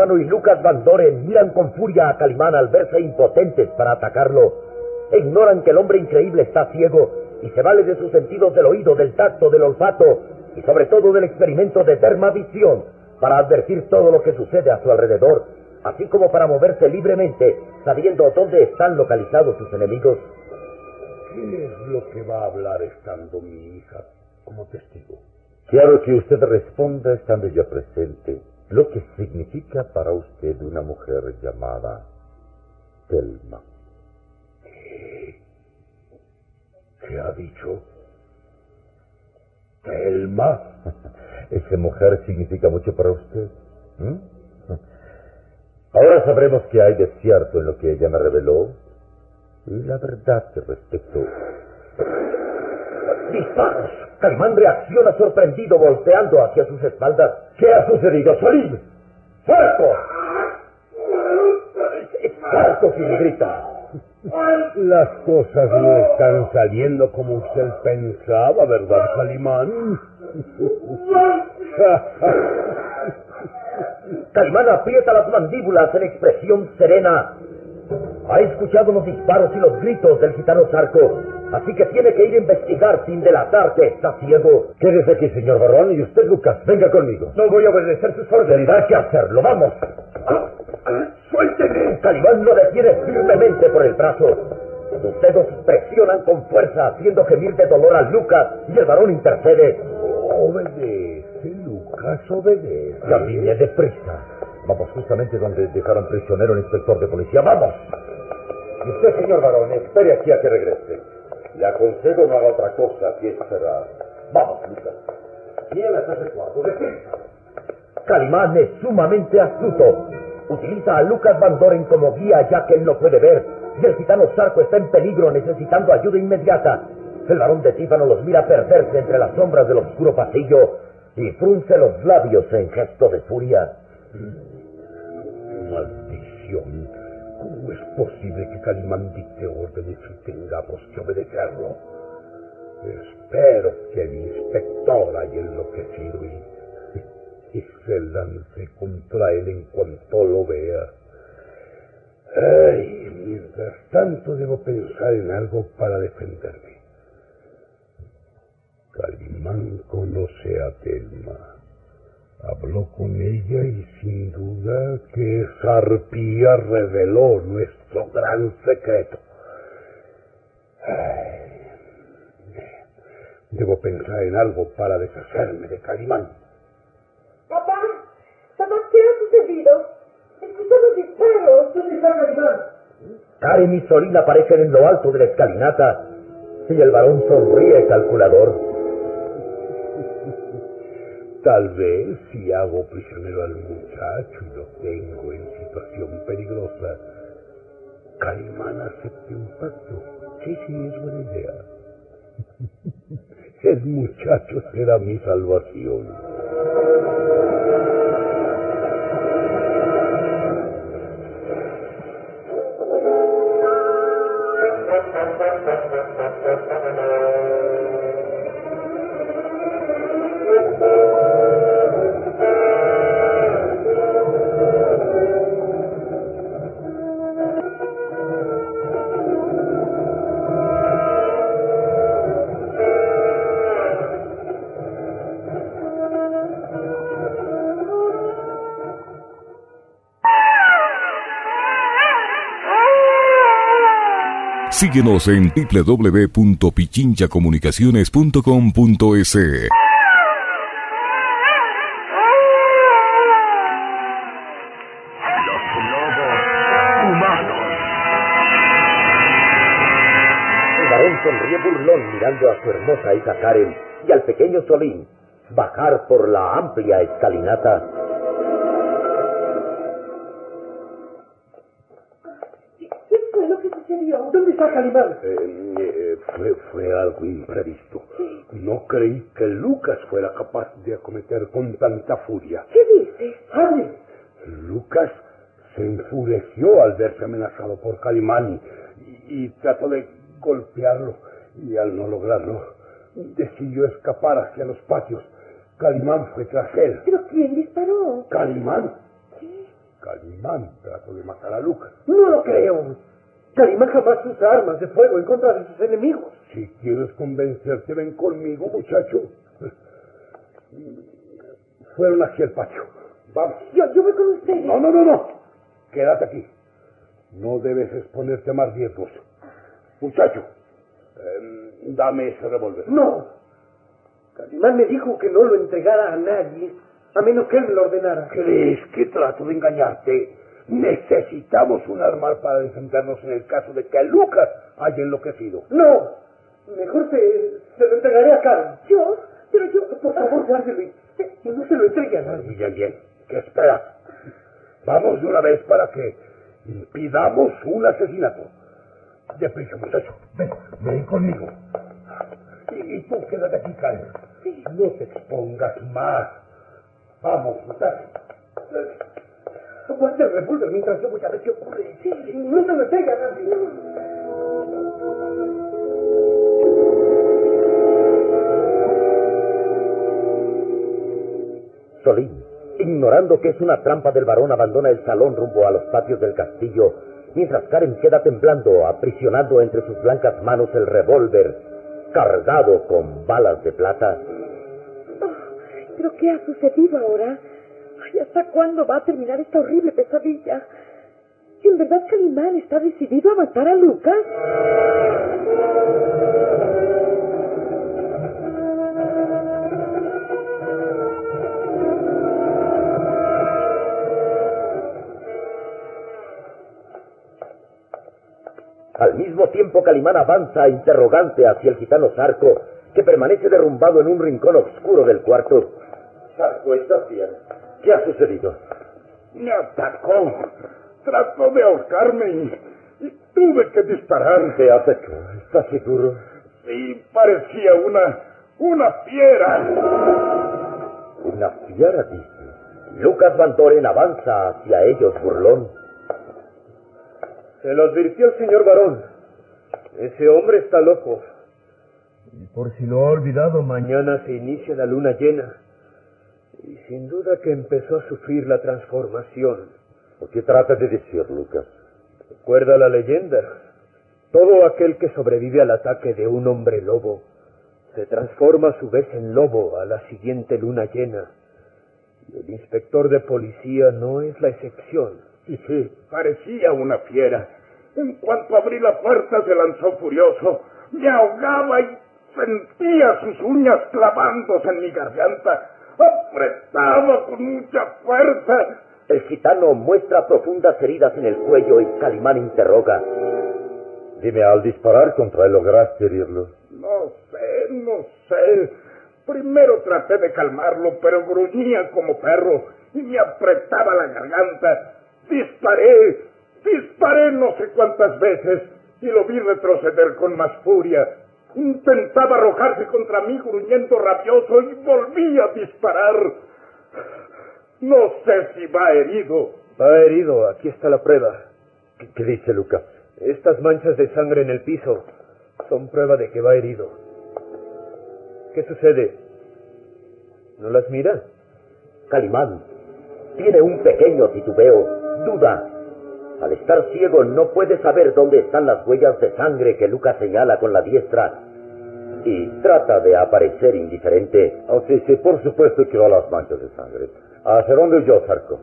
Y Lucas Van Doren miran con furia a Calimán al verse impotentes para atacarlo. E ignoran que el hombre increíble está ciego y se vale de sus sentidos del oído, del tacto, del olfato y sobre todo del experimento de termavisión para advertir todo lo que sucede a su alrededor, así como para moverse libremente sabiendo dónde están localizados sus enemigos. ¿Qué es lo que va a hablar estando mi hija como testigo? Quiero que usted responda estando yo presente lo que significa para usted una mujer llamada Telma. ¿Qué ha dicho? ¿Telma? Esa mujer significa mucho para usted. Ahora sabremos que hay de cierto en lo que ella me reveló y la verdad que respecto. ¡Disparos! Calimán reacciona sorprendido volteando hacia sus espaldas. ¿Qué ha sucedido? ¡Sarco! ¡Sarco! quien grita. Las cosas no están saliendo como usted pensaba, ¿verdad, Calimán? Calimán aprieta las mandíbulas en expresión serena. Ha escuchado los disparos y los gritos del gitano Sarco Así que tiene que ir a investigar sin delatar que está ciego. Quédese aquí, señor Barrón, y usted, Lucas, venga conmigo. No voy a obedecer sus órdenes. Tendrá que hacerlo, vamos. ¡Suélteme! Calibán lo detiene firmemente por el brazo. Sus dedos presionan con fuerza, haciendo gemir de dolor a Lucas, y el varón intercede. Obedece, Lucas, obedece. Camine deprisa. Vamos justamente donde dejaron prisionero el inspector de policía. ¡Vamos! Y usted, señor varón, espere aquí a que regrese. Le aconsejo no haga otra cosa que esperar. Vamos, Lucas. Llévate ese cuarto, deprisa. Calimán es sumamente astuto. Utiliza a Lucas Van Doren como guía ya que él no puede ver. Y el gitano Sarco está en peligro necesitando ayuda inmediata. El varón de Tífano los mira perderse entre las sombras del oscuro pasillo y frunce los labios en gesto de furia. ¿Cómo es posible que Calimán dicte órdenes y tengamos que obedecerlo? Espero que el inspector haya enloquecido y, y se lance contra él en cuanto lo vea. Ay, mientras tanto debo pensar en algo para defenderme. Calimán conoce a Telma. Habló con ella y sin duda que esa arpía reveló nuestro gran secreto. Ay, debo pensar en algo para deshacerme de Calimán. Papá, papá, ¿qué ha sucedido? Escuchamos disparos. ¿Dónde está Calimán? Karen y Solina aparecen en lo alto de la escalinata y el varón sonríe calculador. Tal vez si hago prisionero al muchacho y lo tengo en situación peligrosa, Calimán acepte un pacto. Sí, sí, es buena idea. El muchacho será mi salvación. Síguenos en www.pichinchacomunicaciones.com.es. El varón sonríe burlón mirando a su hermosa hija Karen y al pequeño Solín bajar por la amplia escalinata. ¿Dónde está Calimán? Eh, fue, fue algo imprevisto. No creí que Lucas fuera capaz de acometer con tanta furia. ¿Qué dices? ¡Hable! Lucas se enfureció al verse amenazado por Calimán y, y trató de golpearlo. Y al no lograrlo, decidió escapar hacia los patios. Calimán fue tras él. ¿Pero quién disparó? ¿Calimán? Calimán trató de matar a Lucas. No lo creo. Calimán jamás usa armas de fuego en contra de sus enemigos. Si quieres convencerte, ven conmigo, muchacho. Fueron hacia el patio. Vamos. Yo, yo voy con ustedes. No, no, no, no. Quédate aquí. No debes exponerte a más riesgos. Muchacho, eh, dame ese revólver. No. Calimán me dijo que no lo entregara a nadie, a menos que él me lo ordenara. ¿Crees que trato de engañarte? Necesitamos un arma para defendernos en el caso de que Lucas haya enloquecido. No. Mejor se, se lo entregaré a Karen. ¿Yo? Pero yo... Por favor, guárdelo y, y no se lo entregue a nadie. Bien, bien. ¿Qué esperas? Vamos de una vez para que impidamos un asesinato. Deprisa, muchacho. Ven, ven conmigo. Y, y tú quédate aquí, Karen. No te expongas más. Vamos, muchacho. Guarda el revólver mientras yo voy a ver qué ocurre. No se lo entregue a nadie. Solín, ignorando que es una trampa del varón, abandona el salón rumbo a los patios del castillo, mientras Karen queda temblando, aprisionando entre sus blancas manos el revólver, cargado con balas de plata. ¿Pero qué ha sucedido ahora? Ay, ¿hasta cuándo va a terminar esta horrible pesadilla? ¿En verdad Calimán está decidido a matar a Lucas? Al mismo tiempo, Calimán avanza interrogante hacia el gitano Zarco, que permanece derrumbado en un rincón oscuro del cuarto. Zarco, ¿estás bien? ¿Qué ha sucedido? Me atacó. Trató de ahorcarme y, y tuve que disparar. ¿Qué has hecho? ¿Estás seguro? Sí, parecía una... una fiera. Una fiera, dice. Lucas Van Doren avanza hacia ellos, burlón. Se lo advirtió el señor varón. Ese hombre está loco. Y por si lo ha olvidado, mañana se inicia la luna llena. Y sin duda que empezó a sufrir la transformación. ¿Por qué trata de decir, Lucas? Recuerda la leyenda. Todo aquel que sobrevive al ataque de un hombre lobo se transforma a su vez en lobo a la siguiente luna llena. Y el inspector de policía no es la excepción. Sí, sí, parecía una fiera. En cuanto abrí la puerta se lanzó furioso. Me ahogaba y sentía sus uñas clavándose en mi garganta. Apretaba con mucha fuerza. El gitano muestra profundas heridas en el cuello y Calimán interroga. Dime, al disparar contra él lograste herirlo. No sé, no sé. Primero traté de calmarlo, pero gruñía como perro y me apretaba la garganta. Disparé, disparé no sé cuántas veces y lo vi retroceder con más furia. Intentaba arrojarse contra mí gruñendo rabioso y volví a disparar. No sé si va herido. Va herido, aquí está la prueba. ¿Qué, qué dice Lucas? Estas manchas de sangre en el piso son prueba de que va herido. ¿Qué sucede? ¿No las mira? Calimán tiene un pequeño titubeo, duda. Al estar ciego no puede saber dónde están las huellas de sangre que Lucas señala con la diestra y trata de aparecer indiferente. Oh, sí, sí, por supuesto que va a las manchas de sangre. ¿Hacia dónde yo, Zarco?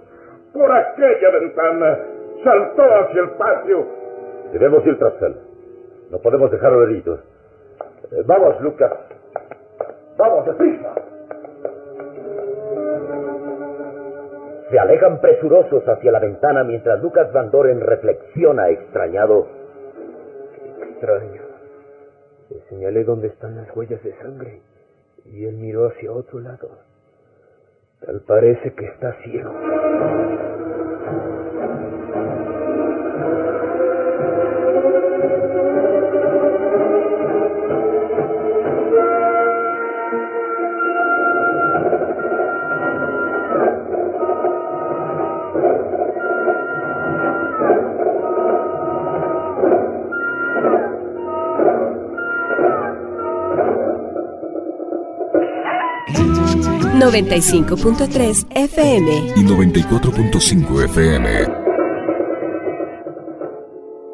Por aquella ventana. Saltó hacia el patio. Debemos ir tras él. No podemos dejarlo herido. Eh, vamos, Lucas. Vamos, deprisa. Se alejan presurosos hacia la ventana mientras Lucas Van Doren reflexiona extrañado. Qué extraño. Le señalé dónde están las huellas de sangre y él miró hacia otro lado. Tal parece que está ciego. ...95.3 FM... ...y 94.5 FM...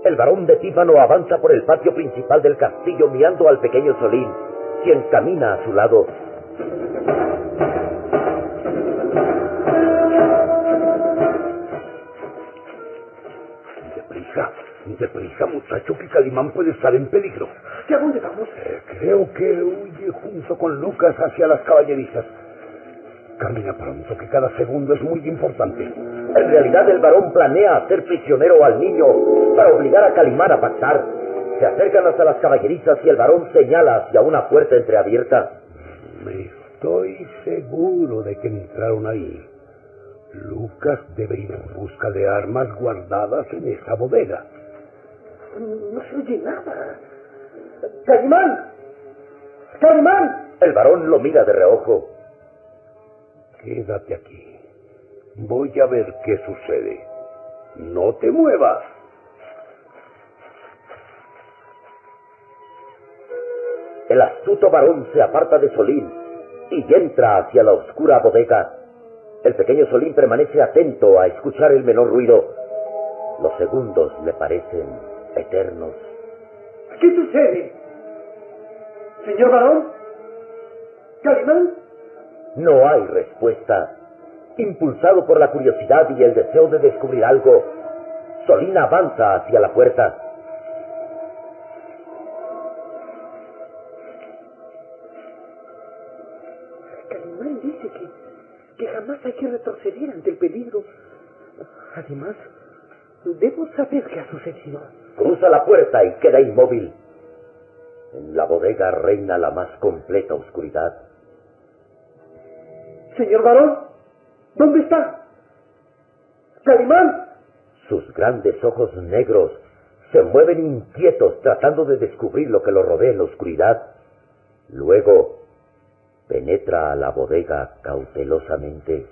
El varón de Tífano avanza por el patio principal del castillo mirando al pequeño Solín, quien camina a su lado. Deprisa, deprisa, muchacho, que Calimán puede estar en peligro. ¿Y a dónde vamos? Eh, creo que huye junto con Lucas hacia las caballerizas. Camina pronto, que cada segundo es muy importante. En realidad el varón planea hacer prisionero al niño para obligar a Calimán a pactar. Se acercan hasta las caballerizas y el varón señala hacia una puerta entreabierta. Me estoy seguro de que entraron ahí. Lucas debe ir en busca de armas guardadas en esa bodega. No se oye nada. ¡Calimán! ¡Calimán! El varón lo mira de reojo. Quédate aquí. Voy a ver qué sucede. No te muevas. El astuto varón se aparta de Solín y entra hacia la oscura bodega. El pequeño Solín permanece atento a escuchar el menor ruido. Los segundos le parecen eternos. ¿Qué sucede? ¿Señor varón? ¿Calimán? No hay respuesta. Impulsado por la curiosidad y el deseo de descubrir algo, Solín avanza hacia la puerta. Calimán dice que, que jamás hay que retroceder ante el peligro. Además, debo saber qué ha sucedido. Cruza la puerta y queda inmóvil. En la bodega reina la más completa oscuridad. Señor varón, ¿dónde está? Calimán. Sus grandes ojos negros se mueven inquietos tratando de descubrir lo que lo rodea en la oscuridad. Luego penetra a la bodega cautelosamente.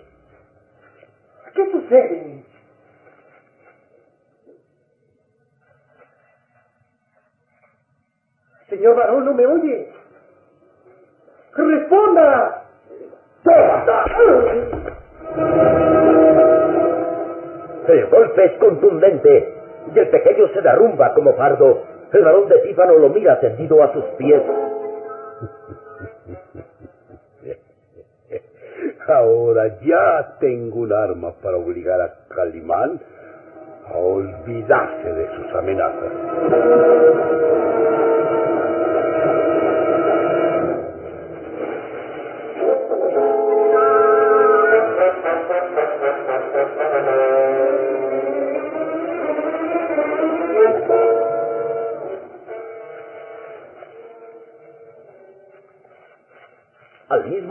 ¿Qué sucede? Señor varón, no me oye. ¡Responda! El golpe es contundente y el pequeño se derrumba como fardo. El varón de Tífano lo mira tendido a sus pies. Ahora ya tengo un arma para obligar a Calimán a olvidarse de sus amenazas.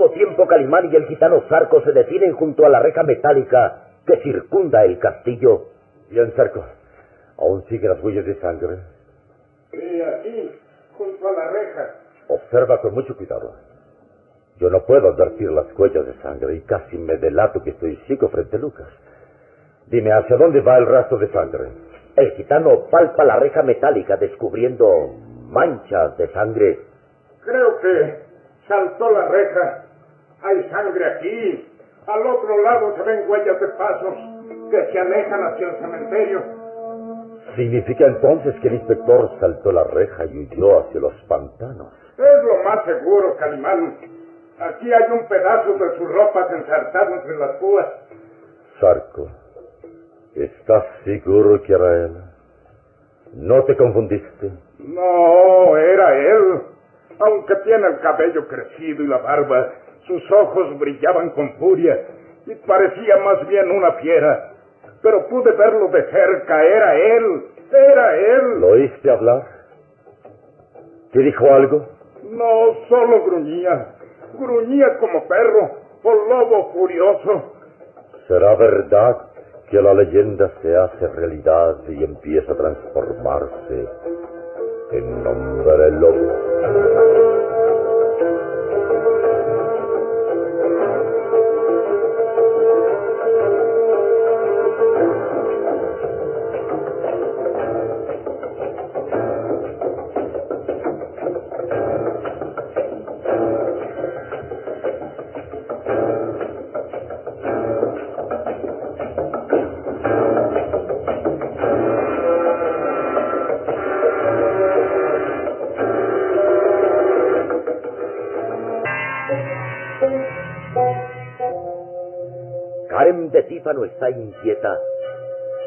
Mismo tiempo, Calimán y el gitano Zarco se detienen junto a la reja metálica que circunda el castillo. Bien, Zarco. ¿Aún sigue las huellas de sangre? Sí, aquí, junto a la reja. Observa con mucho cuidado. Yo no puedo advertir las huellas de sangre y casi me delato que estoy ciego frente a Lucas. Dime, ¿hacia dónde va el rastro de sangre? El gitano palpa la reja metálica descubriendo manchas de sangre. Creo que saltó la reja. Hay sangre aquí. Al otro lado se ven huellas de pasos que se alejan hacia el cementerio. Significa entonces que el inspector saltó la reja y huyó hacia los pantanos. Es lo más seguro, Calimán. Aquí hay un pedazo de sus ropas ensartado entre las púas. Sarco, ¿estás seguro que era él? ¿No te confundiste? No, era él. Aunque tiene el cabello crecido y la barba, sus ojos brillaban con furia y parecía más bien una fiera. Pero pude verlo de cerca, era él, era él. ¿Lo oíste hablar? ¿Te dijo algo? No, solo gruñía. Gruñía como perro o lobo furioso. ¿Será verdad que la leyenda se hace realidad y empieza a transformarse en hombre lobo? Tífano está inquieta,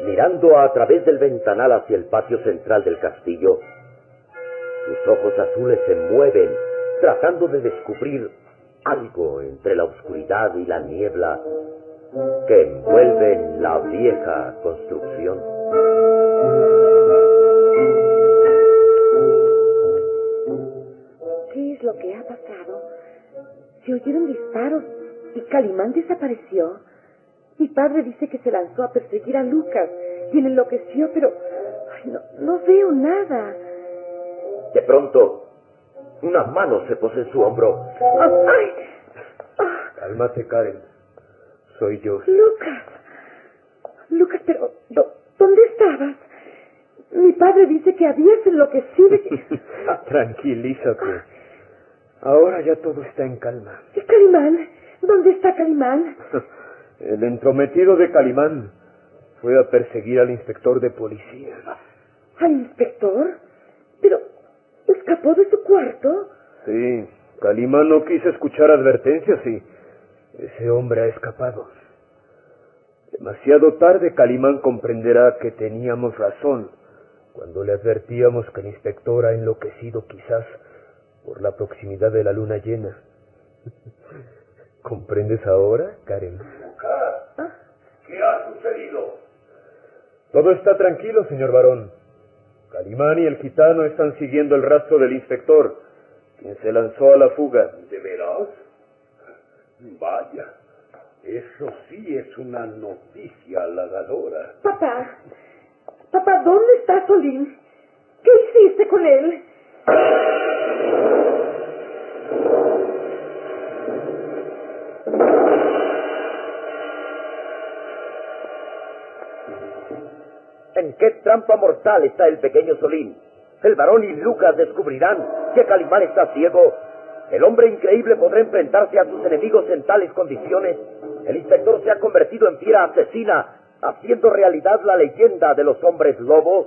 mirando a través del ventanal hacia el patio central del castillo. Sus ojos azules se mueven, tratando de descubrir algo entre la oscuridad y la niebla que envuelven la vieja construcción. ¿Qué es lo que ha pasado? Se oyeron disparos y Calimán desapareció. Mi padre dice que se lanzó a perseguir a Lucas y él enloqueció, pero ay, no, no veo nada. De pronto, una mano se posee en su hombro. ¡Ay! Cálmate, Karen. Soy yo. Lucas. Lucas, pero ¿dó- ¿dónde estabas? Mi padre dice que habías enloquecido. y- Tranquilízate. Ahora ya todo está en calma. ¿Y Calimán? ¿Dónde está Calimán? El entrometido de Calimán fue a perseguir al inspector de policía. ¿Al inspector? Pero, ¿escapó de su cuarto? Sí, Calimán no quiso escuchar advertencias y ese hombre ha escapado. Demasiado tarde Calimán comprenderá que teníamos razón cuando le advertíamos que el inspector ha enloquecido quizás por la proximidad de la luna llena. ¿Comprendes ahora, Karen? ¿Qué ha sucedido? Todo está tranquilo, señor varón. Calimán y el gitano están siguiendo el rastro del inspector, quien se lanzó a la fuga. ¿De veras? Vaya, eso sí es una noticia halagadora. Papá, papá, ¿dónde está Solín? ¿Qué hiciste con él? ¿En qué trampa mortal está el pequeño Solín? El varón y Lucas descubrirán que Calimán está ciego. El hombre increíble podrá enfrentarse a sus enemigos en tales condiciones. El inspector se ha convertido en fiera asesina, haciendo realidad la leyenda de los hombres lobos.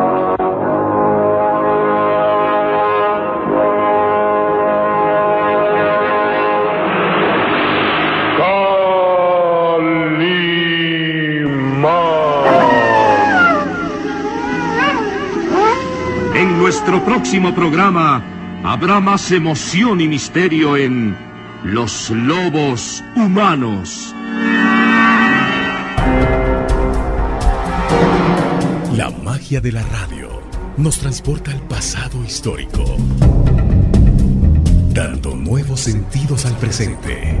En nuestro próximo programa habrá más emoción y misterio en Los Lobos Humanos. La magia de la radio nos transporta al pasado histórico, dando nuevos sentidos al presente.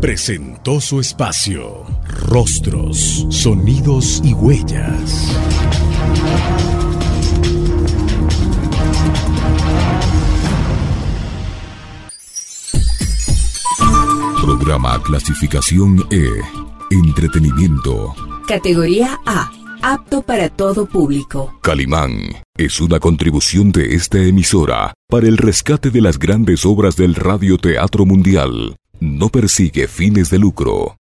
presentó su espacio Rostros, Sonidos y Huellas. Programa clasificación E. Entretenimiento. Categoría A. Apto para todo público. Calimán es una contribución de esta emisora para el rescate de las grandes obras del radioteatro mundial. No persigue fines de lucro.